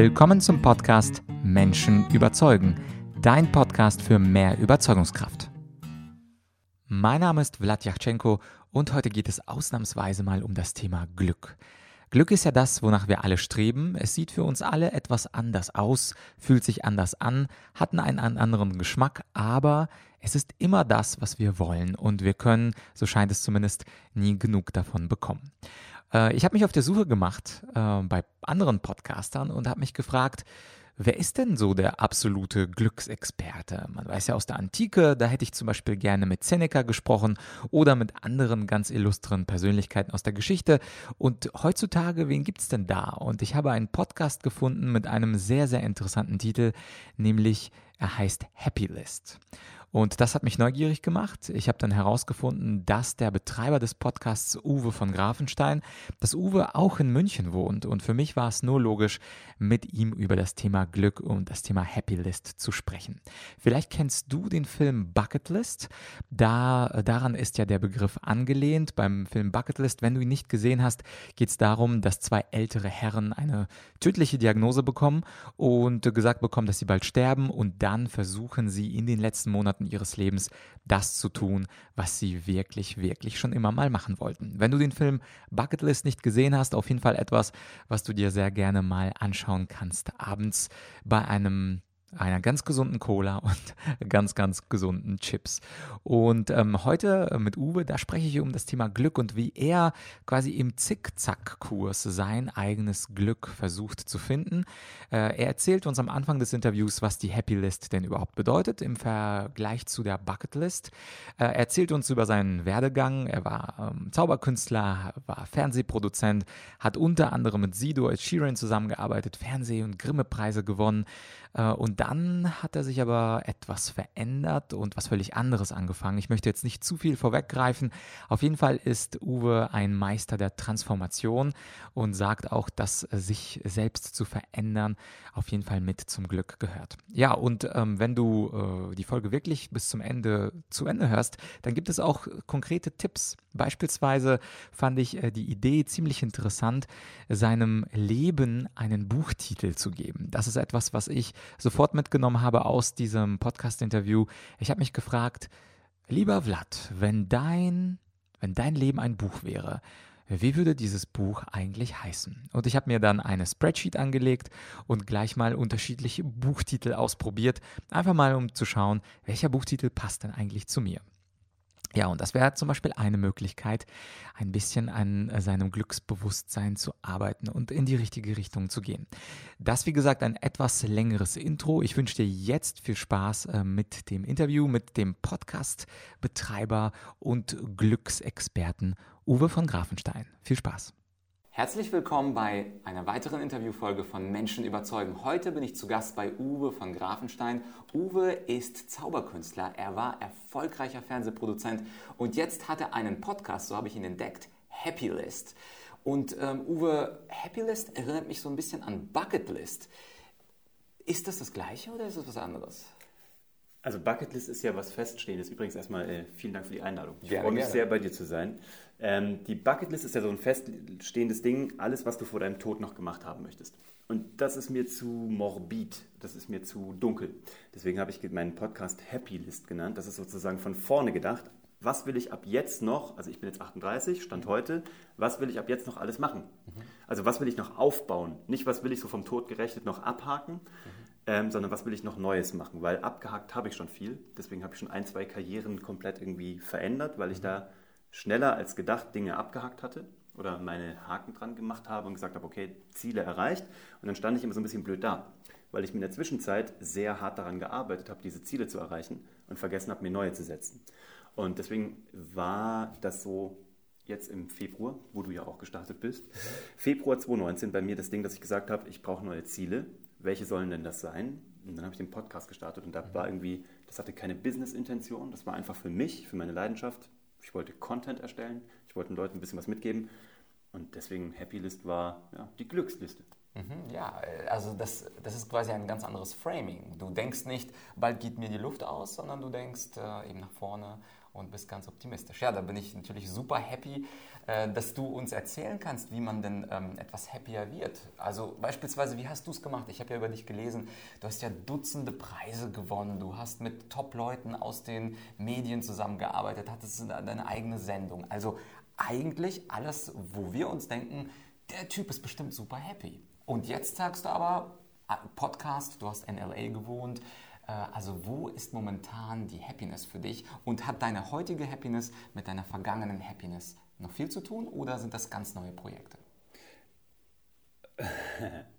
Willkommen zum Podcast Menschen überzeugen, dein Podcast für mehr Überzeugungskraft. Mein Name ist Vlad Yachtschenko und heute geht es ausnahmsweise mal um das Thema Glück. Glück ist ja das, wonach wir alle streben. Es sieht für uns alle etwas anders aus, fühlt sich anders an, hat einen anderen Geschmack, aber es ist immer das, was wir wollen und wir können, so scheint es zumindest, nie genug davon bekommen. Äh, ich habe mich auf der Suche gemacht äh, bei anderen Podcastern und habe mich gefragt, Wer ist denn so der absolute Glücksexperte? Man weiß ja aus der Antike, da hätte ich zum Beispiel gerne mit Seneca gesprochen oder mit anderen ganz illustren Persönlichkeiten aus der Geschichte. Und heutzutage, wen gibt es denn da? Und ich habe einen Podcast gefunden mit einem sehr, sehr interessanten Titel, nämlich er heißt Happy List. Und das hat mich neugierig gemacht. Ich habe dann herausgefunden, dass der Betreiber des Podcasts Uwe von Grafenstein, dass Uwe auch in München wohnt. Und für mich war es nur logisch, mit ihm über das Thema Glück und das Thema Happy List zu sprechen. Vielleicht kennst du den Film Bucket List. Da, daran ist ja der Begriff angelehnt. Beim Film Bucket List, wenn du ihn nicht gesehen hast, geht es darum, dass zwei ältere Herren eine tödliche Diagnose bekommen und gesagt bekommen, dass sie bald sterben. Und dann versuchen sie in den letzten Monaten Monaten ihres Lebens das zu tun, was sie wirklich, wirklich schon immer mal machen wollten. Wenn du den Film Bucketlist nicht gesehen hast, auf jeden Fall etwas, was du dir sehr gerne mal anschauen kannst. Abends bei einem einer ganz gesunden Cola und ganz, ganz gesunden Chips. Und ähm, heute mit Uwe, da spreche ich um das Thema Glück und wie er quasi im Zickzack-Kurs sein eigenes Glück versucht zu finden. Äh, er erzählt uns am Anfang des Interviews, was die Happy List denn überhaupt bedeutet im Vergleich zu der Bucket List. Äh, er erzählt uns über seinen Werdegang. Er war ähm, Zauberkünstler, war Fernsehproduzent, hat unter anderem mit Sido als Sheeran zusammengearbeitet, Fernseh- und Grimme-Preise gewonnen. Äh, und dann hat er sich aber etwas verändert und was völlig anderes angefangen. Ich möchte jetzt nicht zu viel vorweggreifen. Auf jeden Fall ist Uwe ein Meister der Transformation und sagt auch, dass sich selbst zu verändern auf jeden Fall mit zum Glück gehört. Ja, und ähm, wenn du äh, die Folge wirklich bis zum Ende zu Ende hörst, dann gibt es auch konkrete Tipps. Beispielsweise fand ich äh, die Idee ziemlich interessant, seinem Leben einen Buchtitel zu geben. Das ist etwas, was ich sofort mitgenommen habe aus diesem Podcast-Interview. Ich habe mich gefragt, lieber Vlad, wenn dein, wenn dein Leben ein Buch wäre, wie würde dieses Buch eigentlich heißen? Und ich habe mir dann eine Spreadsheet angelegt und gleich mal unterschiedliche Buchtitel ausprobiert, einfach mal um zu schauen, welcher Buchtitel passt denn eigentlich zu mir. Ja, und das wäre zum Beispiel eine Möglichkeit, ein bisschen an äh, seinem Glücksbewusstsein zu arbeiten und in die richtige Richtung zu gehen. Das, wie gesagt, ein etwas längeres Intro. Ich wünsche dir jetzt viel Spaß äh, mit dem Interview mit dem Podcast-Betreiber und Glücksexperten Uwe von Grafenstein. Viel Spaß. Herzlich willkommen bei einer weiteren Interviewfolge von Menschen überzeugen. Heute bin ich zu Gast bei Uwe von Grafenstein. Uwe ist Zauberkünstler, er war erfolgreicher Fernsehproduzent und jetzt hat er einen Podcast, so habe ich ihn entdeckt, Happy List. Und ähm, Uwe, Happy List erinnert mich so ein bisschen an Bucket List. Ist das das gleiche oder ist es was anderes? Also Bucketlist ist ja was Feststehendes. Übrigens erstmal äh, vielen Dank für die Einladung. Ich freue mich gerne. sehr, bei dir zu sein. Ähm, die Bucketlist ist ja so ein feststehendes Ding, alles, was du vor deinem Tod noch gemacht haben möchtest. Und das ist mir zu morbid, das ist mir zu dunkel. Deswegen habe ich meinen Podcast Happy List genannt. Das ist sozusagen von vorne gedacht. Was will ich ab jetzt noch, also ich bin jetzt 38, Stand heute, was will ich ab jetzt noch alles machen? Mhm. Also was will ich noch aufbauen? Nicht, was will ich so vom Tod gerechnet noch abhaken, mhm ähm, sondern was will ich noch Neues machen? Weil abgehakt habe ich schon viel. Deswegen habe ich schon ein, zwei Karrieren komplett irgendwie verändert, weil ich da schneller als gedacht Dinge abgehakt hatte oder meine Haken dran gemacht habe und gesagt habe, okay, Ziele erreicht. Und dann stand ich immer so ein bisschen blöd da, weil ich in der Zwischenzeit sehr hart daran gearbeitet habe, diese Ziele zu erreichen und vergessen habe, mir neue zu setzen. Und deswegen war das so jetzt im Februar, wo du ja auch gestartet bist, Februar 2019 bei mir das Ding, dass ich gesagt habe, ich brauche neue Ziele welche sollen denn das sein? Und dann habe ich den Podcast gestartet und da war irgendwie, das hatte keine Business-Intention, das war einfach für mich, für meine Leidenschaft. Ich wollte Content erstellen, ich wollte den Leuten ein bisschen was mitgeben und deswegen Happy List war ja, die Glücksliste. Mhm, ja, also das, das ist quasi ein ganz anderes Framing. Du denkst nicht, bald geht mir die Luft aus, sondern du denkst äh, eben nach vorne und bist ganz optimistisch. Ja, da bin ich natürlich super happy, äh, dass du uns erzählen kannst, wie man denn ähm, etwas happier wird. Also beispielsweise, wie hast du es gemacht? Ich habe ja über dich gelesen, du hast ja Dutzende Preise gewonnen, du hast mit Top-Leuten aus den Medien zusammengearbeitet, hattest deine eigene Sendung. Also eigentlich alles, wo wir uns denken, der Typ ist bestimmt super happy. Und jetzt sagst du aber, äh, Podcast, du hast in LA gewohnt, also wo ist momentan die Happiness für dich und hat deine heutige Happiness mit deiner vergangenen Happiness noch viel zu tun oder sind das ganz neue Projekte?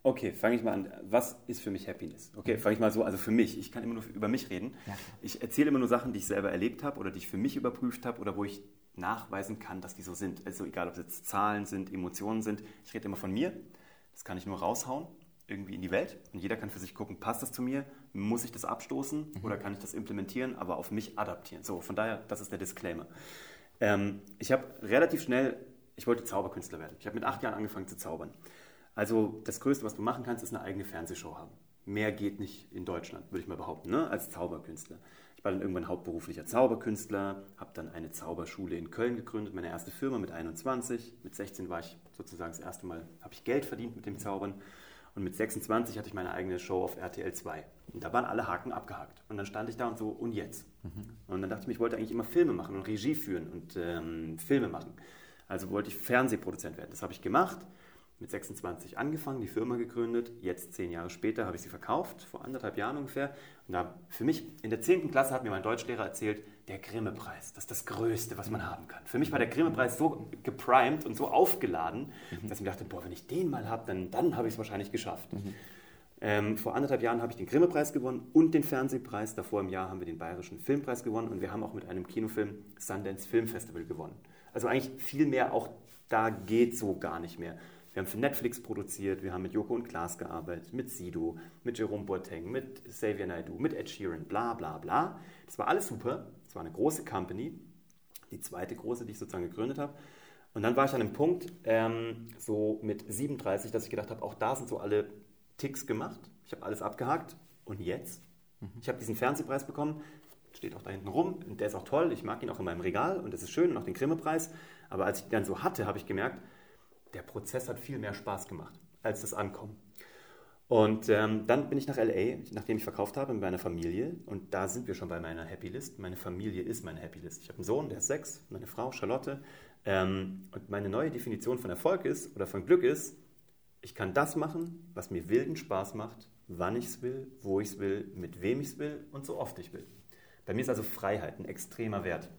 Okay, fange ich mal an. Was ist für mich Happiness? Okay, fange ich mal so. Also für mich, ich kann immer nur über mich reden. Ja. Ich erzähle immer nur Sachen, die ich selber erlebt habe oder die ich für mich überprüft habe oder wo ich nachweisen kann, dass die so sind. Also egal, ob es jetzt Zahlen sind, Emotionen sind. Ich rede immer von mir. Das kann ich nur raushauen irgendwie in die Welt und jeder kann für sich gucken, passt das zu mir, muss ich das abstoßen mhm. oder kann ich das implementieren, aber auf mich adaptieren. So, von daher, das ist der Disclaimer. Ähm, ich habe relativ schnell, ich wollte Zauberkünstler werden. Ich habe mit acht Jahren angefangen zu zaubern. Also das Größte, was du machen kannst, ist eine eigene Fernsehshow haben. Mehr geht nicht in Deutschland, würde ich mal behaupten, ne? als Zauberkünstler. Ich war dann irgendwann hauptberuflicher Zauberkünstler, habe dann eine Zauberschule in Köln gegründet, meine erste Firma mit 21. Mit 16 war ich sozusagen das erste Mal, habe ich Geld verdient mit dem Zaubern. Und mit 26 hatte ich meine eigene Show auf RTL 2. Und da waren alle Haken abgehakt. Und dann stand ich da und so, und jetzt? Mhm. Und dann dachte ich mir, ich wollte eigentlich immer Filme machen und Regie führen und ähm, Filme machen. Also wollte ich Fernsehproduzent werden. Das habe ich gemacht mit 26 angefangen, die Firma gegründet. Jetzt, zehn Jahre später, habe ich sie verkauft, vor anderthalb Jahren ungefähr. Und da für mich, in der 10. Klasse hat mir mein Deutschlehrer erzählt, der Grimme-Preis, das ist das Größte, was man haben kann. Für mich war der Grimme-Preis so geprimed und so aufgeladen, mhm. dass ich mir dachte, boah, wenn ich den mal habe, dann, dann habe ich es wahrscheinlich geschafft. Mhm. Ähm, vor anderthalb Jahren habe ich den Grimme-Preis gewonnen und den Fernsehpreis. Davor im Jahr haben wir den Bayerischen Filmpreis gewonnen und wir haben auch mit einem Kinofilm Sundance Film Festival gewonnen. Also eigentlich viel mehr, auch da geht so gar nicht mehr. Wir haben für Netflix produziert, wir haben mit Joko und Klaas gearbeitet, mit Sido, mit Jerome Boateng, mit Xavier Naidoo, mit Ed Sheeran, bla bla bla. Das war alles super. Es war eine große Company, die zweite große, die ich sozusagen gegründet habe. Und dann war ich an einem Punkt, ähm, so mit 37, dass ich gedacht habe, auch da sind so alle Ticks gemacht. Ich habe alles abgehakt. Und jetzt? Mhm. Ich habe diesen Fernsehpreis bekommen, steht auch da hinten rum. Und der ist auch toll. Ich mag ihn auch in meinem Regal und das ist schön und auch den Grimme-Preis. Aber als ich ihn dann so hatte, habe ich gemerkt, der Prozess hat viel mehr Spaß gemacht als das Ankommen. Und ähm, dann bin ich nach LA, nachdem ich verkauft habe, mit meiner Familie. Und da sind wir schon bei meiner Happy List. Meine Familie ist meine Happy List. Ich habe einen Sohn, der ist sechs, meine Frau Charlotte. Ähm, und meine neue Definition von Erfolg ist oder von Glück ist, ich kann das machen, was mir wilden Spaß macht, wann ich es will, wo ich es will, mit wem ich es will und so oft ich will. Bei mir ist also Freiheit ein extremer Wert.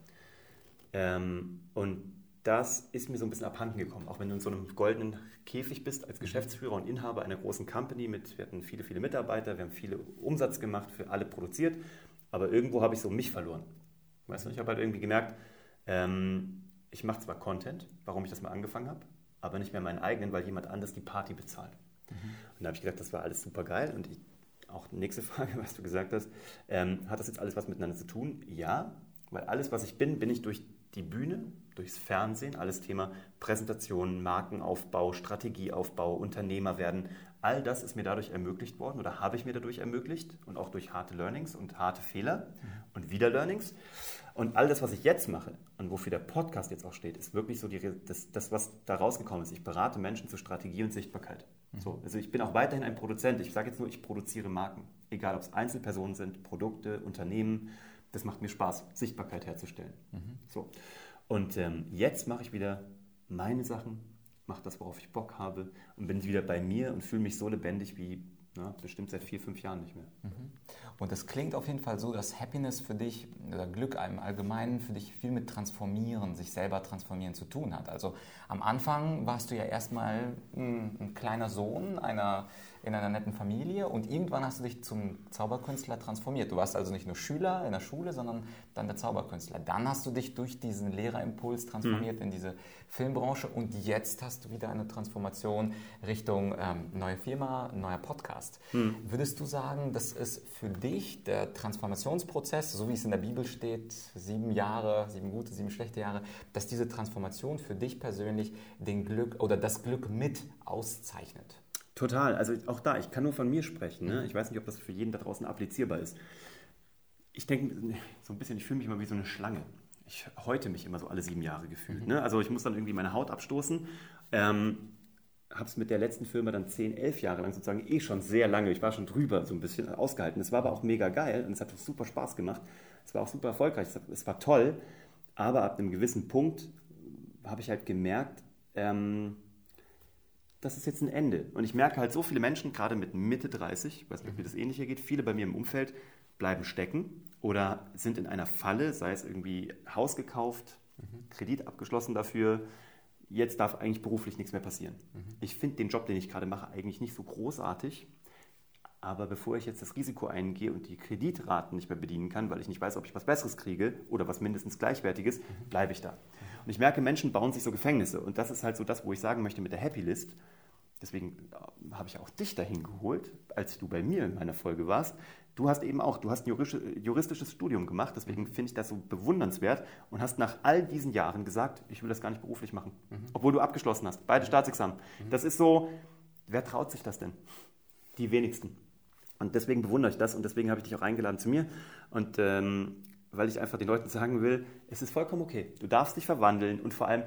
Ähm, und das ist mir so ein bisschen abhanden gekommen. Auch wenn du in so einem goldenen Käfig bist als Geschäftsführer und Inhaber einer großen Company mit, wir hatten viele, viele Mitarbeiter, wir haben viele Umsatz gemacht, für alle produziert, aber irgendwo habe ich so mich verloren. Weißt du, ich habe halt irgendwie gemerkt, ähm, ich mache zwar Content, warum ich das mal angefangen habe, aber nicht mehr meinen eigenen, weil jemand anders die Party bezahlt. Mhm. Und da habe ich gedacht, das war alles super geil und ich, auch nächste Frage, was du gesagt hast, ähm, hat das jetzt alles was miteinander zu tun? Ja, weil alles, was ich bin, bin ich durch die Bühne, durchs Fernsehen, alles Thema Präsentation, Markenaufbau, Strategieaufbau, Unternehmer werden. All das ist mir dadurch ermöglicht worden oder habe ich mir dadurch ermöglicht und auch durch harte Learnings und harte Fehler und wieder Learnings. Und all das, was ich jetzt mache und wofür der Podcast jetzt auch steht, ist wirklich so die, das, das, was da rausgekommen ist. Ich berate Menschen zur Strategie und Sichtbarkeit. Mhm. So, also ich bin auch weiterhin ein Produzent. Ich sage jetzt nur, ich produziere Marken. Egal, ob es Einzelpersonen sind, Produkte, Unternehmen, das macht mir Spaß, Sichtbarkeit herzustellen. Mhm. So. Und ähm, jetzt mache ich wieder meine Sachen, mache das, worauf ich Bock habe und bin wieder bei mir und fühle mich so lebendig wie na, bestimmt seit vier, fünf Jahren nicht mehr. Mhm. Und das klingt auf jeden Fall so, dass Happiness für dich oder Glück im Allgemeinen für dich viel mit Transformieren, sich selber transformieren zu tun hat. Also am Anfang warst du ja erstmal ein, ein kleiner Sohn einer in einer netten Familie und irgendwann hast du dich zum Zauberkünstler transformiert. Du warst also nicht nur Schüler in der Schule, sondern dann der Zauberkünstler. Dann hast du dich durch diesen Lehrerimpuls transformiert mhm. in diese Filmbranche und jetzt hast du wieder eine Transformation Richtung ähm, neue Firma, neuer Podcast. Mhm. Würdest du sagen, das ist für dich der Transformationsprozess, so wie es in der Bibel steht, sieben Jahre, sieben gute, sieben schlechte Jahre, dass diese Transformation für dich persönlich den Glück oder das Glück mit auszeichnet? Total. Also auch da, ich kann nur von mir sprechen. Ne? Ich weiß nicht, ob das für jeden da draußen applizierbar ist. Ich denke so ein bisschen, ich fühle mich immer wie so eine Schlange. ich häute mich immer so alle sieben Jahre gefühlt. Mhm. Ne? Also ich muss dann irgendwie meine Haut abstoßen. Ähm, habe es mit der letzten Firma dann zehn, elf Jahre lang sozusagen eh schon sehr lange, ich war schon drüber so ein bisschen ausgehalten. Es war aber auch mega geil und es hat super Spaß gemacht. Es war auch super erfolgreich, es war toll. Aber ab einem gewissen Punkt habe ich halt gemerkt, ähm, das ist jetzt ein Ende. Und ich merke halt, so viele Menschen, gerade mit Mitte 30, ich weiß nicht, wie das ähnlich hier geht, viele bei mir im Umfeld bleiben stecken oder sind in einer Falle, sei es irgendwie Haus gekauft, mhm. Kredit abgeschlossen dafür, jetzt darf eigentlich beruflich nichts mehr passieren. Mhm. Ich finde den Job, den ich gerade mache, eigentlich nicht so großartig. Aber bevor ich jetzt das Risiko eingehe und die Kreditraten nicht mehr bedienen kann, weil ich nicht weiß, ob ich was Besseres kriege oder was mindestens Gleichwertiges, mhm. bleibe ich da. Und ich merke, Menschen bauen sich so Gefängnisse. Und das ist halt so das, wo ich sagen möchte mit der Happy List. Deswegen äh, habe ich auch dich dahin geholt, als du bei mir in meiner Folge warst. Du hast eben auch, du hast ein juristisches Studium gemacht, deswegen finde ich das so bewundernswert und hast nach all diesen Jahren gesagt, ich will das gar nicht beruflich machen, mhm. obwohl du abgeschlossen hast, beide Staatsexamen. Mhm. Das ist so, wer traut sich das denn? Die wenigsten. Und deswegen bewundere ich das und deswegen habe ich dich auch eingeladen zu mir. Und ähm, weil ich einfach den Leuten sagen will, es ist vollkommen okay. Du darfst dich verwandeln und vor allem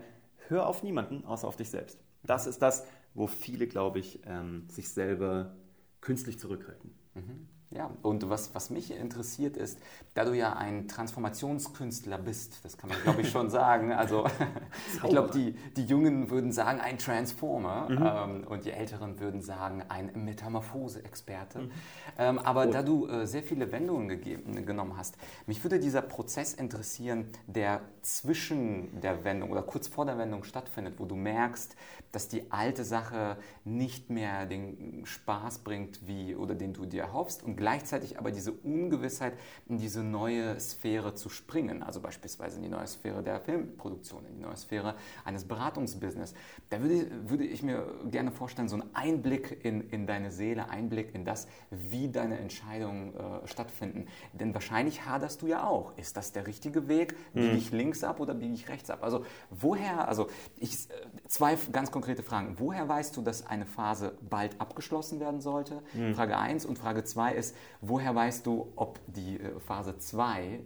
hör auf niemanden, außer auf dich selbst. Das ist das, wo viele, glaube ich, ähm, sich selber künstlich zurückhalten. Mhm. Ja, und was, was mich interessiert ist, da du ja ein Transformationskünstler bist, das kann man glaube ich schon sagen. Also ich glaube, die, die Jungen würden sagen ein Transformer mhm. ähm, und die Älteren würden sagen ein Metamorphose-Experte. Mhm. Ähm, aber oh. da du äh, sehr viele Wendungen gegeben, genommen hast, mich würde dieser Prozess interessieren, der zwischen der Wendung oder kurz vor der Wendung stattfindet, wo du merkst, dass die alte Sache nicht mehr den Spaß bringt, wie oder den du dir erhoffst und gleichzeitig aber diese Ungewissheit in diese neue Sphäre zu springen, also beispielsweise in die neue Sphäre der Filmproduktion, in die neue Sphäre eines Beratungsbusiness. Da würde, würde ich mir gerne vorstellen, so einen Einblick in, in deine Seele, Einblick in das, wie deine Entscheidungen äh, stattfinden. Denn wahrscheinlich haderst du ja auch. Ist das der richtige Weg? Biege hm. ich links ab oder biege ich rechts ab? Also woher, also ich, äh, zwei ganz konkrete Fragen. Woher weißt du, dass eine Phase bald abgeschlossen werden sollte? Mhm. Frage 1 und Frage 2 ist, woher weißt du, ob die äh, Phase 2 äh,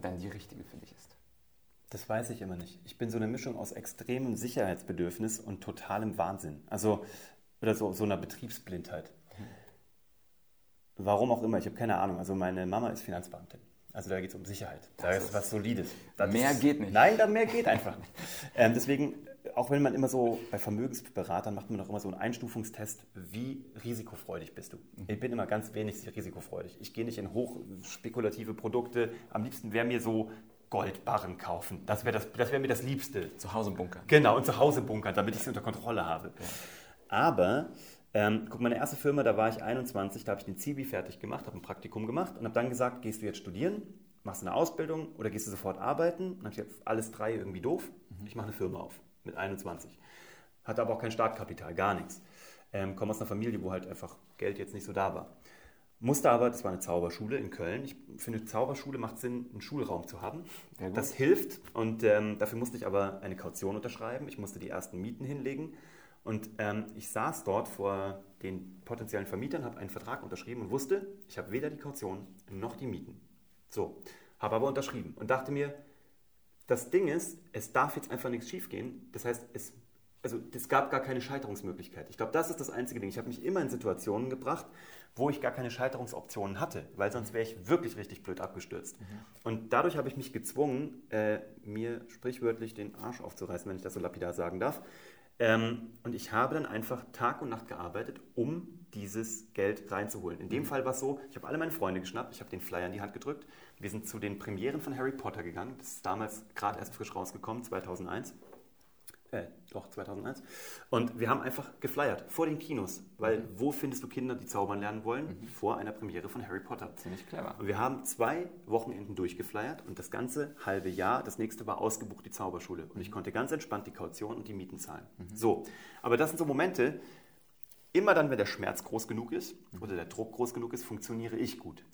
dann die richtige für dich ist? Das weiß ich immer nicht. Ich bin so eine Mischung aus extremem Sicherheitsbedürfnis und totalem Wahnsinn. Also, oder so, so einer Betriebsblindheit. Warum auch immer, ich habe keine Ahnung. Also meine Mama ist Finanzbeamtin. Also da geht es um Sicherheit. Da ist was Solides. Das mehr ist, geht nicht. Nein, da mehr geht einfach nicht. Ähm, deswegen auch wenn man immer so bei Vermögensberatern macht man doch immer so einen Einstufungstest, wie risikofreudig bist du? Mhm. Ich bin immer ganz wenig risikofreudig. Ich gehe nicht in hochspekulative Produkte. Am liebsten wäre mir so Goldbarren kaufen. Das wäre das, das wär mir das Liebste. Zu Hause bunkern. Genau, und zu Hause bunkern, damit ich es unter Kontrolle habe. Ja. Aber, ähm, guck, meine erste Firma, da war ich 21, da habe ich den Zivi fertig gemacht, habe ein Praktikum gemacht und habe dann gesagt, gehst du jetzt studieren, machst eine Ausbildung oder gehst du sofort arbeiten? Und dann habe ich gesagt, alles drei irgendwie doof, mhm. ich mache eine Firma auf mit 21. Hatte aber auch kein Startkapital, gar nichts. Ähm, komme aus einer Familie, wo halt einfach Geld jetzt nicht so da war. Musste aber, das war eine Zauberschule in Köln. Ich finde, Zauberschule macht Sinn, einen Schulraum zu haben. Das hilft und ähm, dafür musste ich aber eine Kaution unterschreiben. Ich musste die ersten Mieten hinlegen. Und ähm, ich saß dort vor den potenziellen Vermietern, habe einen Vertrag unterschrieben und wusste, ich habe weder die Kaution noch die Mieten. So, habe aber unterschrieben und dachte mir, das Ding ist, es darf jetzt einfach nichts schiefgehen. Das heißt, es, also, es gab gar keine Scheiterungsmöglichkeit. Ich glaube, das ist das einzige Ding. Ich habe mich immer in Situationen gebracht, wo ich gar keine Scheiterungsoptionen hatte, weil sonst wäre ich wirklich richtig blöd abgestürzt. Mhm. Und dadurch habe ich mich gezwungen, äh, mir sprichwörtlich den Arsch aufzureißen, wenn ich das so lapidar sagen darf. Ähm, und ich habe dann einfach Tag und Nacht gearbeitet, um dieses Geld reinzuholen. In dem mhm. Fall war es so, ich habe alle meine Freunde geschnappt, ich habe den Flyer in die Hand gedrückt wir sind zu den Premieren von Harry Potter gegangen. Das ist damals gerade erst frisch rausgekommen, 2001. Äh, doch, 2001. Und wir haben einfach geflyert vor den Kinos, weil mhm. wo findest du Kinder, die zaubern lernen wollen? Mhm. Vor einer Premiere von Harry Potter. Ziemlich clever. Und wir haben zwei Wochenenden durchgeflyert und das ganze halbe Jahr, das nächste war ausgebucht, die Zauberschule. Und ich mhm. konnte ganz entspannt die Kaution und die Mieten zahlen. Mhm. So, aber das sind so Momente, immer dann, wenn der Schmerz groß genug ist mhm. oder der Druck groß genug ist, funktioniere ich gut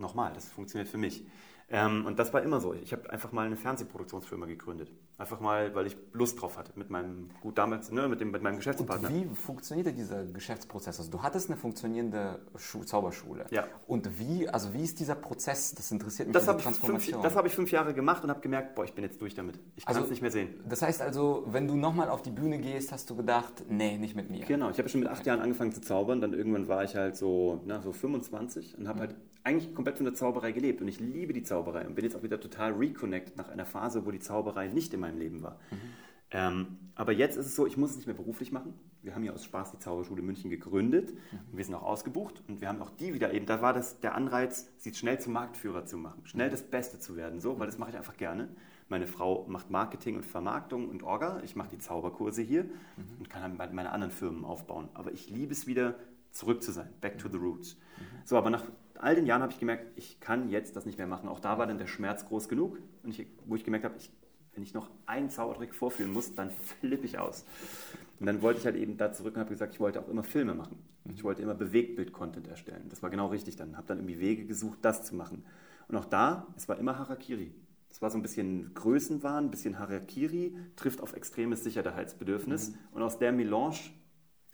nochmal, das funktioniert für mich. Ähm, und das war immer so. Ich habe einfach mal eine Fernsehproduktionsfirma gegründet. Einfach mal, weil ich Lust drauf hatte mit meinem, gut damals, ne, mit, dem, mit meinem Geschäftspartner. Und wie funktionierte dieser Geschäftsprozess? Also du hattest eine funktionierende Schu Zauberschule. Ja. Und wie, also wie ist dieser Prozess? Das interessiert mich, das diese Transformation. Fünf, das habe ich fünf Jahre gemacht und habe gemerkt, boah, ich bin jetzt durch damit. Ich kann es also, nicht mehr sehen. Das heißt also, wenn du nochmal auf die Bühne gehst, hast du gedacht, nee, nicht mit mir. Genau, ich habe schon mit acht Jahren angefangen zu zaubern. Dann irgendwann war ich halt so, na, so 25 und habe mhm. halt eigentlich komplett von der Zauberei gelebt. Und ich liebe die Zauberei und bin jetzt auch wieder total reconnected nach einer Phase, wo die Zauberei nicht in meinem Leben war. Mhm. Ähm, aber jetzt ist es so, ich muss es nicht mehr beruflich machen. Wir haben ja aus Spaß die Zauberschule München gegründet mhm. und wir sind auch ausgebucht und wir haben auch die wieder eben, da war das der Anreiz, sie schnell zum Marktführer zu machen, schnell mhm. das Beste zu werden, so, weil das mache ich einfach gerne. Meine Frau macht Marketing und Vermarktung und Orga, ich mache die Zauberkurse hier mhm. und kann dann meine anderen Firmen aufbauen. Aber ich liebe es wieder, zurück zu sein, back to the roots. Mhm. So, aber nach all den Jahren habe ich gemerkt, ich kann jetzt das nicht mehr machen. Auch da war dann der Schmerz groß genug, und ich, wo ich gemerkt habe, ich wenn ich noch einen Zaubertrick vorführen muss, dann flippe ich aus. Und dann wollte ich halt eben da zurück und habe gesagt, ich wollte auch immer Filme machen. Ich wollte immer Bewegtbild-Content erstellen. Das war genau richtig dann. Habe dann irgendwie Wege gesucht, das zu machen. Und auch da, es war immer Harakiri. Es war so ein bisschen Größenwahn, ein bisschen Harakiri, trifft auf extremes Sicherheitsbedürfnis. Mhm. Und aus der Melange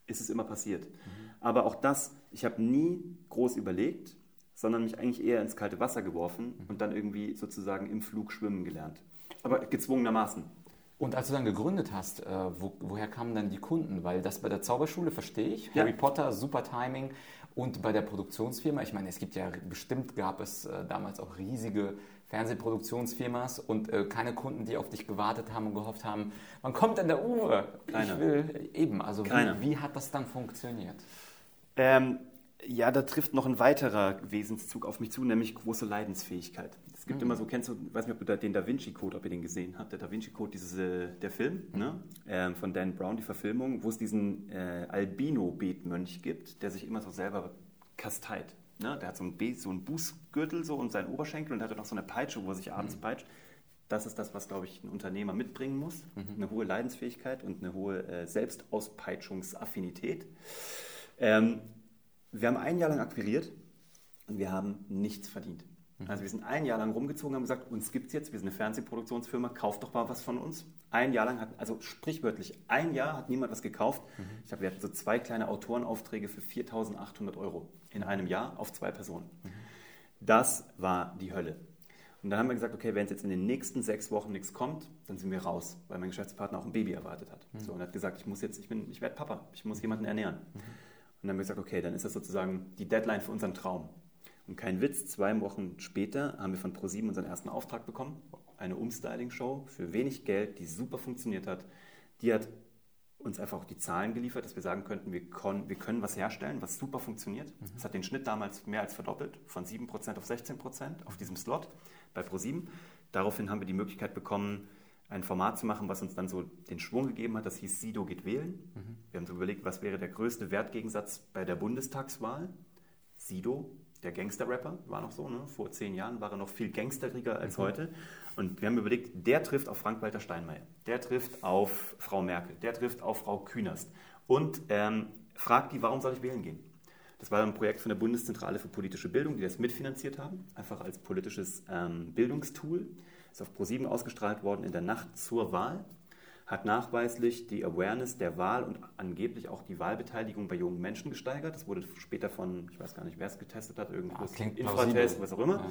ist es immer passiert. Mhm. Aber auch das, ich habe nie groß überlegt, sondern mich eigentlich eher ins kalte Wasser geworfen mhm. und dann irgendwie sozusagen im Flug schwimmen gelernt aber gezwungenermaßen. Und als du dann gegründet hast, äh, wo, woher kamen dann die Kunden? Weil das bei der Zauberschule verstehe ich. Ja. Harry Potter, super Timing. Und bei der Produktionsfirma, ich meine, es gibt ja bestimmt, gab es äh, damals auch riesige Fernsehproduktionsfirmas und äh, keine Kunden, die auf dich gewartet haben und gehofft haben, wann kommt denn der Uwe? Keiner. Ich will eben. Also wie, wie, hat das dann funktioniert? Ähm, ja, da trifft noch ein weiterer Wesenszug auf mich zu, nämlich große Leidensfähigkeit. Es gibt mhm. immer so, kennst du, ich weiß nicht, ob du den Da Vinci Code, ob ihr den gesehen habt, der Da Vinci Code, dieses, äh, der Film mhm. ne? Ähm, von Dan Brown, die Verfilmung, wo es diesen äh, Albino-Betmönch gibt, der sich immer so selber kasteit. Ne? Der hat so einen, so einen Bußgürtel so und seinen Oberschenkel und hat noch so eine Peitsche, wo er sich abends mhm. peitscht. Das ist das, was, glaube ich, ein Unternehmer mitbringen muss. Mhm. Eine hohe Leidensfähigkeit und eine hohe äh, Selbstauspeitschungsaffinität. Ähm, wir haben ein Jahr lang akquiriert und wir haben nichts verdient. Mhm. Also wir sind ein Jahr lang rumgezogen und haben gesagt, uns gibt es jetzt, wir sind eine Fernsehproduktionsfirma, kauft doch mal was von uns. Ein Jahr lang hat, also sprichwörtlich, ein Jahr hat niemand was gekauft. Mhm. Ich glaube, wir hatten so zwei kleine Autorenaufträge für 4.800 Euro in einem Jahr auf zwei Personen. Mhm. Das war die Hölle. Und dann haben wir gesagt, okay, wenn es jetzt in den nächsten sechs Wochen nichts kommt, dann sind wir raus, weil mein Geschäftspartner auch ein Baby erwartet hat. Mhm. So, und er hat gesagt, ich muss jetzt, ich bin, ich werde Papa, ich muss jemanden ernähren. Und dann haben wir gesagt, okay, dann ist das sozusagen die Deadline für unseren Traum. Und kein Witz, zwei Wochen später haben wir von ProSieben unseren ersten Auftrag bekommen. Eine Umstyling-Show für wenig Geld, die super funktioniert hat. Die hat uns einfach auch die Zahlen geliefert, dass wir sagen könnten, wir, wir können was herstellen, was super funktioniert. Es mhm. hat den Schnitt damals mehr als verdoppelt, von 7% auf 16% auf diesem Slot bei ProSieben. Daraufhin haben wir die Möglichkeit bekommen, ein Format zu machen, was uns dann so den Schwung gegeben hat. Das hieß Sido geht wählen. Mhm. Wir haben so überlegt, was wäre der größte Wertgegensatz bei der Bundestagswahl? Sido der Gangster-Rapper, war noch so, ne? vor zehn Jahren war er noch viel gangsteriger als mhm. heute. Und wir haben überlegt, der trifft auf Frank-Walter Steinmeier, der trifft auf Frau Merkel, der trifft auf Frau Künast und ähm, fragt die, warum soll ich wählen gehen? Das war ein Projekt von der Bundeszentrale für politische Bildung, die das mitfinanziert haben, einfach als politisches ähm, Bildungstool. Ist auf ProSieben ausgestrahlt worden in der Nacht zur Wahl hat nachweislich die Awareness der Wahl und angeblich auch die Wahlbeteiligung bei jungen Menschen gesteigert. Das wurde später von, ich weiß gar nicht, wer es getestet hat, irgendwas, ja, Infratest, was auch immer. Ja.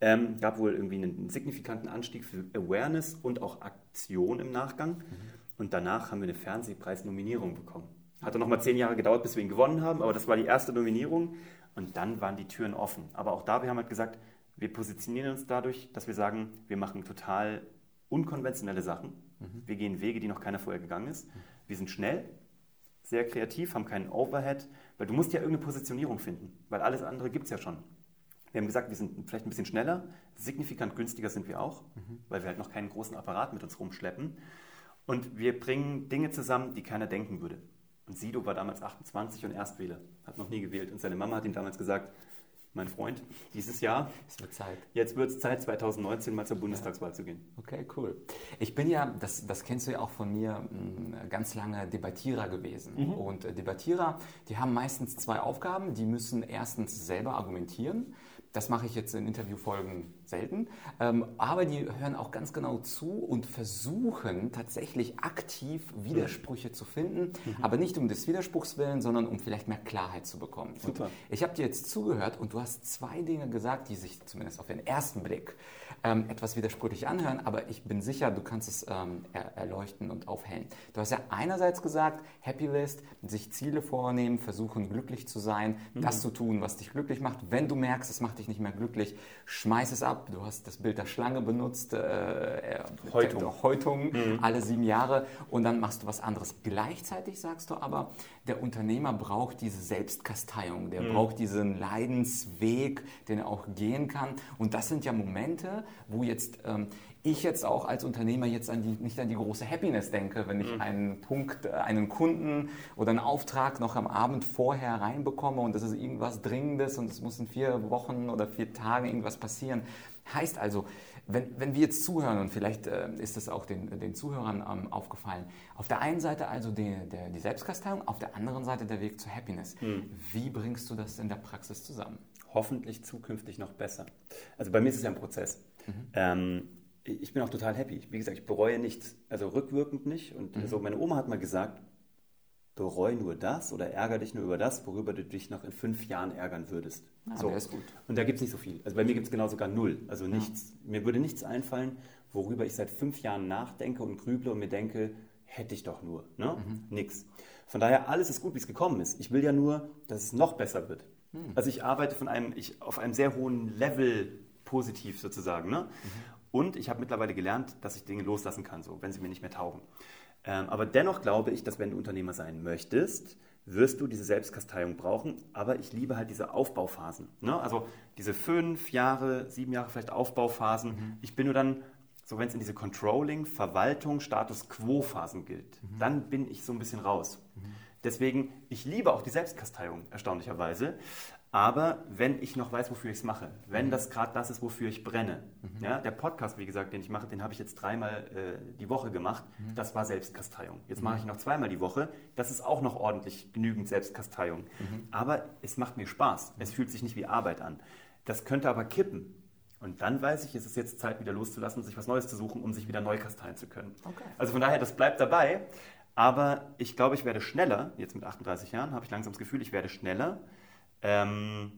Ähm, gab wohl irgendwie einen signifikanten Anstieg für Awareness und auch Aktion im Nachgang. Mhm. Und danach haben wir eine Fernsehpreisnominierung bekommen. Hat dann nochmal zehn Jahre gedauert, bis wir ihn gewonnen haben, aber das war die erste Nominierung. Und dann waren die Türen offen. Aber auch da, wir haben halt gesagt, wir positionieren uns dadurch, dass wir sagen, wir machen total unkonventionelle Sachen. Mhm. Wir gehen Wege, die noch keiner vorher gegangen ist. Wir sind schnell, sehr kreativ, haben keinen Overhead, weil du musst ja irgendeine Positionierung finden, weil alles andere gibt es ja schon. Wir haben gesagt, wir sind vielleicht ein bisschen schneller, signifikant günstiger sind wir auch, mhm. weil wir halt noch keinen großen Apparat mit uns rumschleppen. Und wir bringen Dinge zusammen, die keiner denken würde. Und Sido war damals 28 und Erstwähler, hat noch nie gewählt. Und seine Mama hat ihm damals gesagt, mein Freund, dieses Jahr. Es wird Zeit. Jetzt wird es Zeit, 2019 mal zur Bundestagswahl ja. zu gehen. Okay, cool. Ich bin ja, das, das kennst du ja auch von mir, ganz lange Debattierer gewesen. Mhm. Und äh, Debattierer, die haben meistens zwei Aufgaben. Die müssen erstens selber argumentieren. Das mache ich jetzt in Interviewfolgen selten, ähm, aber die hören auch ganz genau zu und versuchen tatsächlich aktiv Widersprüche mhm. zu finden, mhm. aber nicht um des Widerspruchs willen, sondern um vielleicht mehr Klarheit zu bekommen. Super. Und ich habe dir jetzt zugehört und du hast zwei Dinge gesagt, die sich zumindest auf den ersten Blick ähm, etwas widersprüchlich anhören, aber ich bin sicher, du kannst es ähm, er erleuchten und aufhellen. Du hast ja einerseits gesagt, Happy List, sich Ziele vornehmen, versuchen glücklich zu sein, mhm. das zu tun, was dich glücklich macht. Wenn du merkst, es macht dich nicht mehr glücklich, schmeiß es ab. Du hast das Bild der Schlange benutzt, äh, Häutung, Häutung mhm. alle sieben Jahre und dann machst du was anderes. Gleichzeitig sagst du aber, der Unternehmer braucht diese Selbstkasteiung, der mhm. braucht diesen Leidensweg, den er auch gehen kann. Und das sind ja Momente, wo jetzt ähm, ich jetzt auch als Unternehmer jetzt an die, nicht an die große Happiness denke, wenn ich mhm. einen Punkt, äh, einen Kunden oder einen Auftrag noch am Abend vorher reinbekomme und das ist irgendwas Dringendes und es muss in vier Wochen oder vier Tagen irgendwas passieren. Heißt also, wenn, wenn wir jetzt zuhören, und vielleicht äh, ist es auch den, den Zuhörern ähm, aufgefallen, auf der einen Seite also die, der, die Selbstkasteiung, auf der anderen Seite der Weg zur Happiness. Mhm. Wie bringst du das in der Praxis zusammen? Hoffentlich zukünftig noch besser. Also bei mir ist es ja ein Prozess. Mhm. Ähm, ich bin auch total happy. Wie gesagt, ich bereue nichts, also rückwirkend nicht. Und mhm. so, meine Oma hat mal gesagt, bereu nur das oder ärgere dich nur über das, worüber du dich noch in fünf Jahren ärgern würdest. Ah, so. ist gut. Und da gibt es nicht so viel. Also bei mir gibt es genau sogar null. Also nichts. Ja. Mir würde nichts einfallen, worüber ich seit fünf Jahren nachdenke und grüble und mir denke, hätte ich doch nur. Ne? Mhm. Nix. Von daher, alles ist gut, wie es gekommen ist. Ich will ja nur, dass es noch besser wird. Mhm. Also ich arbeite von einem, ich, auf einem sehr hohen Level positiv sozusagen. Ne? Mhm. Und ich habe mittlerweile gelernt, dass ich Dinge loslassen kann, so, wenn sie mir nicht mehr taugen. Ähm, aber dennoch glaube ich, dass wenn du Unternehmer sein möchtest, wirst du diese Selbstkasteiung brauchen. Aber ich liebe halt diese Aufbauphasen. Ne? Also diese fünf Jahre, sieben Jahre vielleicht Aufbauphasen. Mhm. Ich bin nur dann, so wenn es in diese Controlling, Verwaltung, Status Quo-Phasen gilt, mhm. dann bin ich so ein bisschen raus. Mhm. Deswegen, ich liebe auch die Selbstkasteiung, erstaunlicherweise. Aber wenn ich noch weiß, wofür ich es mache, wenn mhm. das gerade das ist, wofür ich brenne, mhm. ja, der Podcast, wie gesagt, den ich mache, den habe ich jetzt dreimal äh, die Woche gemacht, mhm. das war Selbstkasteiung. Jetzt mache mhm. ich noch zweimal die Woche, das ist auch noch ordentlich genügend Selbstkasteiung. Mhm. Aber es macht mir Spaß, es fühlt sich nicht wie Arbeit an. Das könnte aber kippen. Und dann weiß ich, es ist jetzt Zeit, wieder loszulassen und sich was Neues zu suchen, um sich wieder neu kasteien zu können. Okay. Also von daher, das bleibt dabei. Aber ich glaube, ich werde schneller, jetzt mit 38 Jahren habe ich langsam das Gefühl, ich werde schneller, ähm,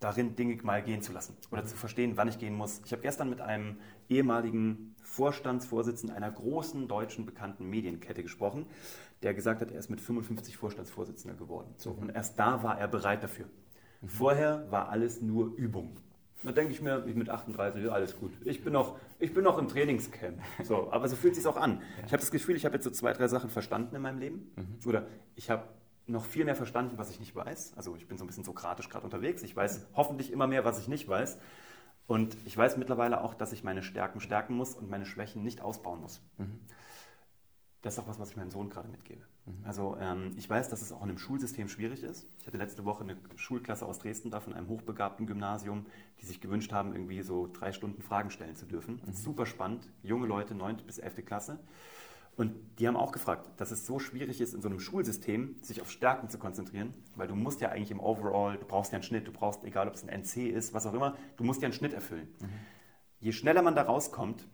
darin Dinge mal gehen zu lassen oder mhm. zu verstehen, wann ich gehen muss. Ich habe gestern mit einem ehemaligen Vorstandsvorsitzenden einer großen deutschen bekannten Medienkette gesprochen, der gesagt hat, er ist mit 55 Vorstandsvorsitzender geworden. So, mhm. Und erst da war er bereit dafür. Mhm. Vorher war alles nur Übung. Da denke ich mir, mit 38, alles gut. Ich bin noch, ich bin noch im Trainingscamp. So, aber so fühlt es sich auch an. Ich habe das Gefühl, ich habe jetzt so zwei, drei Sachen verstanden in meinem Leben. Oder ich habe noch viel mehr verstanden, was ich nicht weiß. Also ich bin so ein bisschen sokratisch gerade unterwegs. Ich weiß hoffentlich immer mehr, was ich nicht weiß. Und ich weiß mittlerweile auch, dass ich meine Stärken stärken muss und meine Schwächen nicht ausbauen muss. Mhm. Das ist auch was, was ich meinem Sohn gerade mitgebe. Mhm. Also ähm, ich weiß, dass es auch in einem Schulsystem schwierig ist. Ich hatte letzte Woche eine Schulklasse aus Dresden da von einem hochbegabten Gymnasium, die sich gewünscht haben, irgendwie so drei Stunden Fragen stellen zu dürfen. Mhm. Super spannend. Junge Leute, 9. bis 11. Klasse. Und die haben auch gefragt, dass es so schwierig ist, in so einem Schulsystem sich auf Stärken zu konzentrieren, weil du musst ja eigentlich im Overall, du brauchst ja einen Schnitt, du brauchst, egal ob es ein NC ist, was auch immer, du musst ja einen Schnitt erfüllen. Mhm. Je schneller man da rauskommt,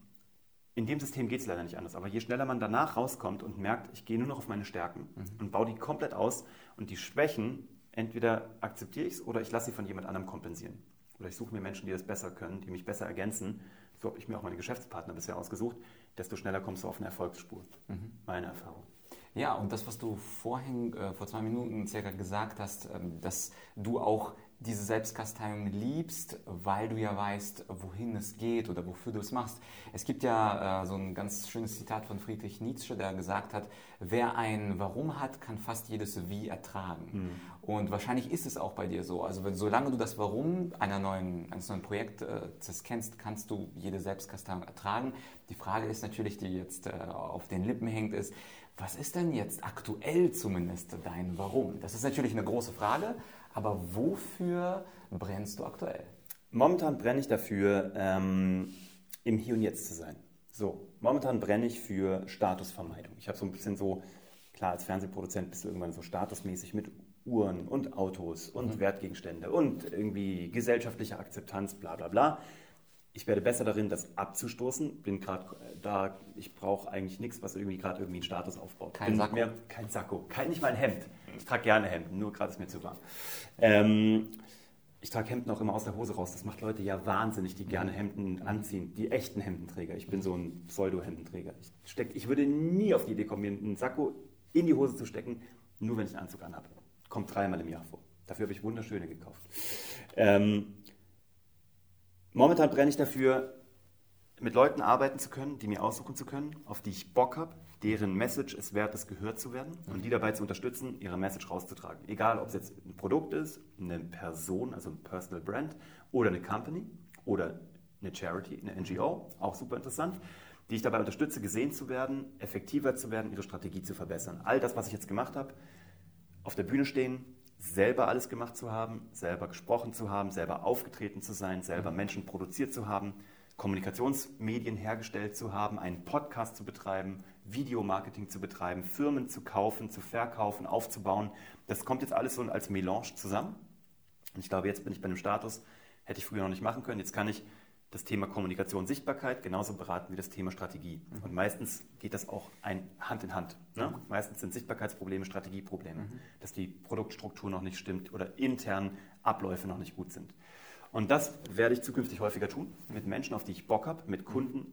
in dem System geht es leider nicht anders, aber je schneller man danach rauskommt und merkt, ich gehe nur noch auf meine Stärken mhm. und baue die komplett aus und die Schwächen, entweder akzeptiere ich es oder ich lasse sie von jemand anderem kompensieren. Oder ich suche mir Menschen, die das besser können, die mich besser ergänzen. So habe ich mir auch meine Geschäftspartner bisher ausgesucht desto schneller kommst du auf eine Erfolgsspur. Mhm. Meine Erfahrung. Ja, und das, was du vorhin, äh, vor zwei Minuten circa gesagt hast, ähm, dass du auch diese Selbstkasteiung liebst, weil du ja weißt, wohin es geht oder wofür du es machst. Es gibt ja äh, so ein ganz schönes Zitat von Friedrich Nietzsche, der gesagt hat, wer ein Warum hat, kann fast jedes Wie ertragen. Mhm. Und wahrscheinlich ist es auch bei dir so. Also wenn, solange du das Warum einer neuen, eines neuen Projektes kennst, kannst du jede Selbstkasteiung ertragen. Die Frage ist natürlich, die jetzt äh, auf den Lippen hängt, ist, was ist denn jetzt aktuell zumindest dein Warum? Das ist natürlich eine große Frage, aber wofür brennst du aktuell? Momentan brenne ich dafür, ähm, im Hier und Jetzt zu sein. So, momentan brenne ich für Statusvermeidung. Ich habe so ein bisschen so, klar, als Fernsehproduzent bist du irgendwann so statusmäßig mit Uhren und Autos und mhm. Wertgegenstände und irgendwie gesellschaftliche Akzeptanz, bla bla bla. Ich werde besser darin, das abzustoßen. Bin gerade da, ich brauche eigentlich nichts, was irgendwie gerade irgendwie einen Status aufbaut. Kein Sakko. Mehr, kein Sakko, kein, nicht mal ein Hemd. Ich trage gerne Hemden, nur gerade ist mir zu warm. Ähm, ich trage Hemden auch immer aus der Hose raus. Das macht Leute ja wahnsinnig, die gerne Hemden anziehen. Die echten Hemdenträger. Ich bin so ein Pseudo-Hemdenträger. Ich, ich würde nie auf die Idee kommen, mir einen Sakko in die Hose zu stecken, nur wenn ich einen Anzug anhabe. Kommt dreimal im Jahr vor. Dafür habe ich wunderschöne gekauft. Ähm, momentan brenne ich dafür, mit Leuten arbeiten zu können, die mir aussuchen zu können, auf die ich Bock habe, deren Message es wert ist, gehört zu werden und die dabei zu unterstützen, ihre Message rauszutragen. Egal, ob es jetzt ein Produkt ist, eine Person, also ein Personal Brand oder eine Company oder eine Charity, eine NGO, auch super interessant, die ich dabei unterstütze, gesehen zu werden, effektiver zu werden, ihre Strategie zu verbessern. All das, was ich jetzt gemacht habe, auf der Bühne stehen, selber alles gemacht zu haben, selber gesprochen zu haben, selber aufgetreten zu sein, selber Menschen produziert zu haben, Kommunikationsmedien hergestellt zu haben, einen Podcast zu betreiben, Videomarketing zu betreiben, Firmen zu kaufen, zu verkaufen, aufzubauen. Das kommt jetzt alles so als Melange zusammen. Und ich glaube, jetzt bin ich bei einem Status, hätte ich früher noch nicht machen können. Jetzt kann ich das Thema Kommunikation, Sichtbarkeit genauso beraten wie das Thema Strategie. Mhm. Und meistens geht das auch ein Hand in Hand. Ne? Mhm. Meistens sind Sichtbarkeitsprobleme Strategieprobleme, mhm. dass die Produktstruktur noch nicht stimmt oder intern Abläufe noch nicht gut sind. Und das werde ich zukünftig häufiger tun, mit Menschen, auf die ich Bock habe, mit Kunden,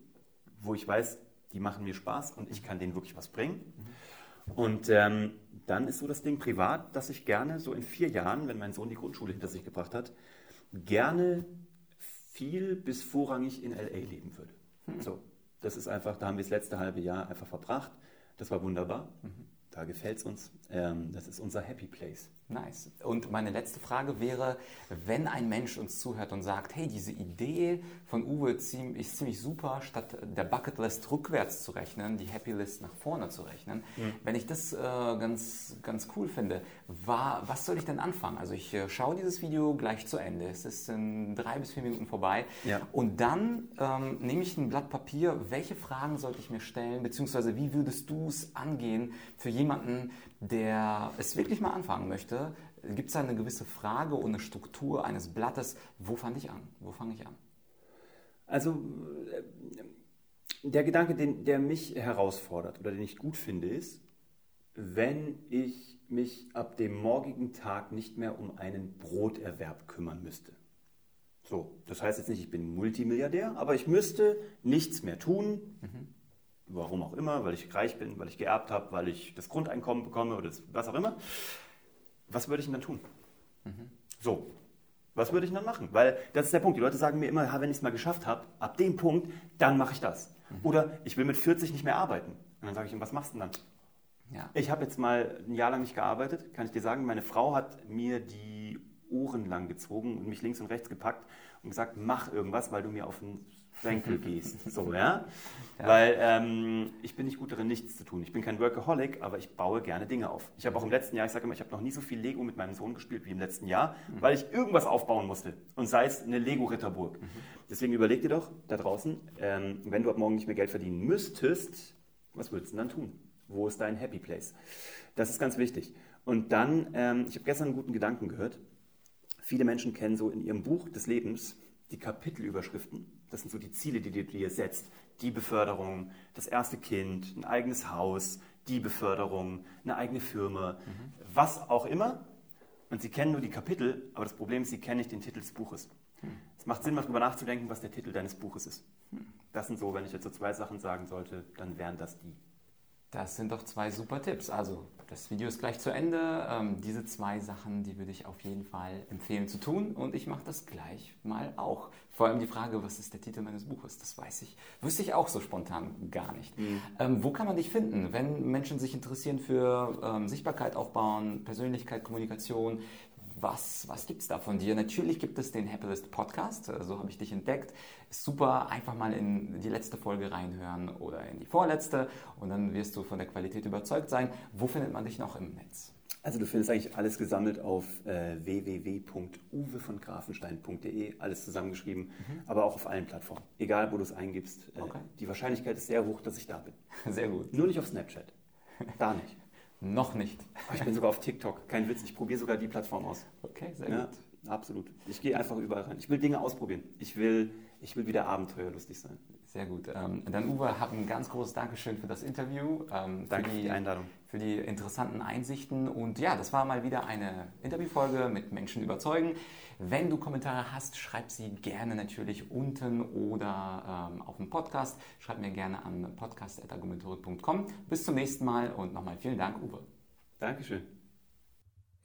wo ich weiß, die machen mir Spaß und ich kann denen wirklich was bringen. Und ähm, dann ist so das Ding privat, dass ich gerne so in vier Jahren, wenn mein Sohn die Grundschule hinter sich gebracht hat, gerne viel bis vorrangig in LA leben würde. Mhm. So, das ist einfach, da haben wir das letzte halbe Jahr einfach verbracht. Das war wunderbar. Mhm. Da gefällt es uns. Ähm, das ist unser Happy Place. Nice. Und meine letzte Frage wäre, wenn ein Mensch uns zuhört und sagt, hey, diese Idee von Uwe ist ziemlich super, statt der Bucketlist rückwärts zu rechnen, die Happy List nach vorne zu rechnen. Mhm. Wenn ich das äh, ganz, ganz cool finde, war, was soll ich denn anfangen? Also ich äh, schaue dieses Video gleich zu Ende. Es ist in drei bis vier Minuten vorbei. Ja. Und dann ähm, nehme ich ein Blatt Papier. Welche Fragen sollte ich mir stellen? Beziehungsweise wie würdest du es angehen für jemanden, der es wirklich mal anfangen möchte, gibt es da eine gewisse Frage und eine Struktur eines Blattes. Wo fange ich an? Wo fange ich an? Also äh, der Gedanke, den, der mich herausfordert oder den ich gut finde, ist, wenn ich mich ab dem morgigen Tag nicht mehr um einen Broterwerb kümmern müsste. So, das heißt jetzt nicht, ich bin Multimilliardär, aber ich müsste nichts mehr tun, mhm warum auch immer, weil ich reich bin, weil ich geerbt habe, weil ich das Grundeinkommen bekomme oder das, was auch immer, was würde ich denn dann tun? Mhm. So, was würde ich dann machen? Weil das ist der Punkt. Die Leute sagen mir immer, wenn ich es mal geschafft habe, ab dem Punkt, dann mache ich das. Mhm. Oder ich will mit 40 nicht mehr arbeiten. Und dann sage ich ihm, was machst du denn dann? Ja. Ich habe jetzt mal ein Jahr lang nicht gearbeitet, kann ich dir sagen. Meine Frau hat mir die Ohren lang gezogen und mich links und rechts gepackt und gesagt, mach irgendwas, weil du mir auf den Senkel gehst. So, ja? ja. Weil ähm, ich bin nicht gut darin, nichts zu tun. Ich bin kein Workaholic, aber ich baue gerne Dinge auf. Ich habe auch im letzten Jahr, ich sage immer, ich habe noch nie so viel Lego mit meinem Sohn gespielt wie im letzten Jahr, mhm. weil ich irgendwas aufbauen musste. Und sei es eine Lego-Ritterburg. Mhm. Deswegen überleg dir doch da draußen, ähm, wenn du ab morgen nicht mehr Geld verdienen müsstest, was würdest du dann tun? Wo ist dein Happy Place? Das ist ganz wichtig. Und dann, ähm, ich habe gestern einen guten Gedanken gehört. Viele Menschen kennen so in ihrem Buch des Lebens die Kapitelüberschriften das sind so die Ziele, die du dir setzt. Die Beförderung, das erste Kind, ein eigenes Haus, die Beförderung, eine eigene Firma, mhm. was auch immer. Und sie kennen nur die Kapitel, aber das Problem ist, sie kennen nicht den Titel des Buches. Mhm. Es macht Sinn, mal darüber nachzudenken, was der Titel deines Buches ist. Mhm. Das sind so, wenn ich jetzt so zwei Sachen sagen sollte, dann wären das die. Das sind doch zwei super Tipps. Also, das Video ist gleich zu Ende. Ähm, diese zwei Sachen, die würde ich auf jeden Fall empfehlen zu tun. Und ich mache das gleich mal auch. Vor allem die Frage, was ist der Titel meines Buches? Das weiß ich, wüsste ich auch so spontan gar nicht. Mhm. Ähm, wo kann man dich finden, wenn Menschen sich interessieren für ähm, Sichtbarkeit aufbauen, Persönlichkeit, Kommunikation? Was, was gibt es da von dir? Natürlich gibt es den Happylist Podcast, äh, so habe ich dich entdeckt. Ist super, einfach mal in die letzte Folge reinhören oder in die vorletzte und dann wirst du von der Qualität überzeugt sein. Wo findet man dich noch im Netz? Also du findest eigentlich alles gesammelt auf äh, www.uwevongrafenstein.de, alles zusammengeschrieben, mhm. aber auch auf allen Plattformen. Egal, wo du es eingibst. Äh, okay. Die Wahrscheinlichkeit ist sehr hoch, dass ich da bin. Sehr gut. Nur nicht auf Snapchat. Da nicht. Noch nicht. Oh, ich bin sogar auf TikTok. Kein Witz, ich probiere sogar die Plattform aus. Okay, sehr ja, gut. Absolut. Ich gehe einfach überall rein. Ich will Dinge ausprobieren. Ich will, ich will wieder abenteuerlustig sein. Sehr gut. Ähm, dann Uwe, hab ein ganz großes Dankeschön für das Interview. Ähm, Danke für die, für die, Einladung. Für die interessanten Einsichten. Und ja, das war mal wieder eine Interviewfolge mit Menschen überzeugen. Wenn du Kommentare hast, schreib sie gerne natürlich unten oder ähm, auf dem Podcast. Schreib mir gerne an podcast.argumentorik.com. Bis zum nächsten Mal und nochmal vielen Dank, Uwe. Dankeschön.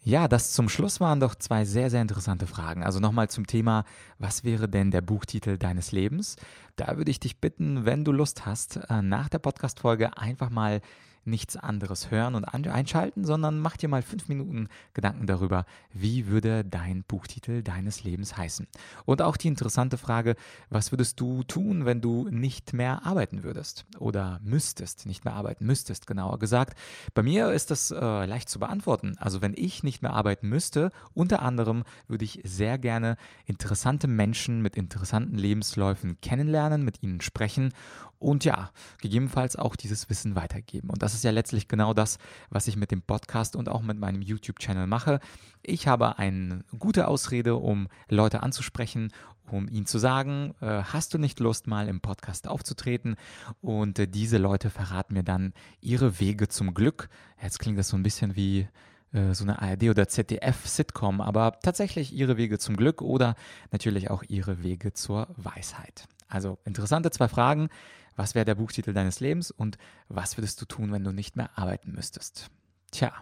Ja, das zum Schluss waren doch zwei sehr, sehr interessante Fragen. Also nochmal zum Thema, was wäre denn der Buchtitel deines Lebens? Da würde ich dich bitten, wenn du Lust hast, äh, nach der Podcast-Folge einfach mal nichts anderes hören und einschalten, sondern mach dir mal fünf Minuten Gedanken darüber, wie würde dein Buchtitel deines Lebens heißen. Und auch die interessante Frage, was würdest du tun, wenn du nicht mehr arbeiten würdest oder müsstest, nicht mehr arbeiten müsstest, genauer gesagt. Bei mir ist das äh, leicht zu beantworten. Also wenn ich nicht mehr arbeiten müsste, unter anderem würde ich sehr gerne interessante Menschen mit interessanten Lebensläufen kennenlernen, mit ihnen sprechen und ja, gegebenenfalls auch dieses Wissen weitergeben. Und das ist ja letztlich genau das, was ich mit dem Podcast und auch mit meinem YouTube-Channel mache. Ich habe eine gute Ausrede, um Leute anzusprechen, um ihnen zu sagen, äh, hast du nicht Lust, mal im Podcast aufzutreten? Und äh, diese Leute verraten mir dann ihre Wege zum Glück. Jetzt klingt das so ein bisschen wie äh, so eine ARD oder ZDF-Sitcom, aber tatsächlich ihre Wege zum Glück oder natürlich auch ihre Wege zur Weisheit. Also interessante zwei Fragen. Was wäre der Buchtitel deines Lebens und was würdest du tun, wenn du nicht mehr arbeiten müsstest? Tja,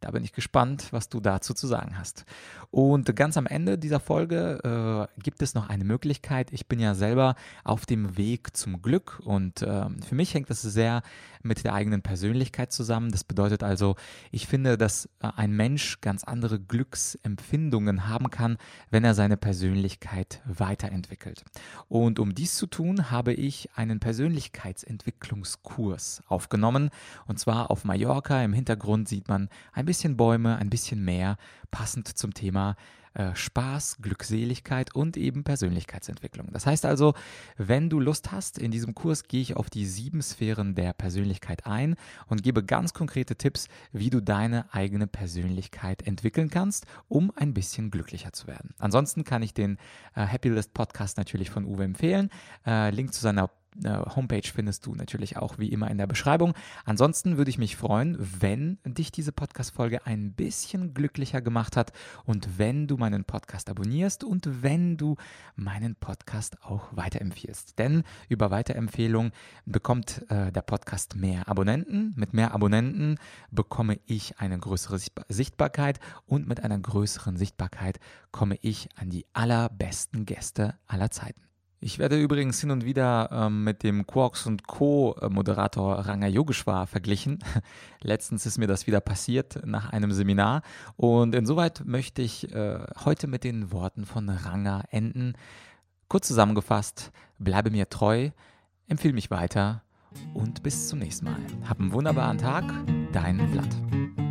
da bin ich gespannt, was du dazu zu sagen hast. Und ganz am Ende dieser Folge äh, gibt es noch eine Möglichkeit. Ich bin ja selber auf dem Weg zum Glück und äh, für mich hängt das sehr mit der eigenen Persönlichkeit zusammen. Das bedeutet also, ich finde, dass äh, ein Mensch ganz andere Glücksempfindungen haben kann, wenn er seine Persönlichkeit weiterentwickelt. Und um dies zu tun, habe ich einen Persönlichkeitsentwicklungskurs aufgenommen und zwar auf Mallorca. Im Hintergrund sieht man ein bisschen Bäume, ein bisschen Meer, passend zum Thema äh, Spaß, Glückseligkeit und eben Persönlichkeitsentwicklung. Das heißt also, wenn du Lust hast, in diesem Kurs gehe ich auf die sieben Sphären der Persönlichkeit ein und gebe ganz konkrete Tipps, wie du deine eigene Persönlichkeit entwickeln kannst, um ein bisschen glücklicher zu werden. Ansonsten kann ich den äh, Happy List Podcast natürlich von Uwe empfehlen. Äh, Link zu seiner Homepage findest du natürlich auch wie immer in der Beschreibung. Ansonsten würde ich mich freuen, wenn dich diese Podcast-Folge ein bisschen glücklicher gemacht hat und wenn du meinen Podcast abonnierst und wenn du meinen Podcast auch weiterempfiehlst. Denn über Weiterempfehlung bekommt äh, der Podcast mehr Abonnenten. Mit mehr Abonnenten bekomme ich eine größere Sichtbarkeit und mit einer größeren Sichtbarkeit komme ich an die allerbesten Gäste aller Zeiten. Ich werde übrigens hin und wieder ähm, mit dem Quarks und Co. Äh, Moderator Ranga Yogeshwar verglichen. Letztens ist mir das wieder passiert nach einem Seminar und insoweit möchte ich äh, heute mit den Worten von Ranga enden. Kurz zusammengefasst, bleibe mir treu, empfehle mich weiter und bis zum nächsten Mal. Hab einen wunderbaren Tag, dein Vlad.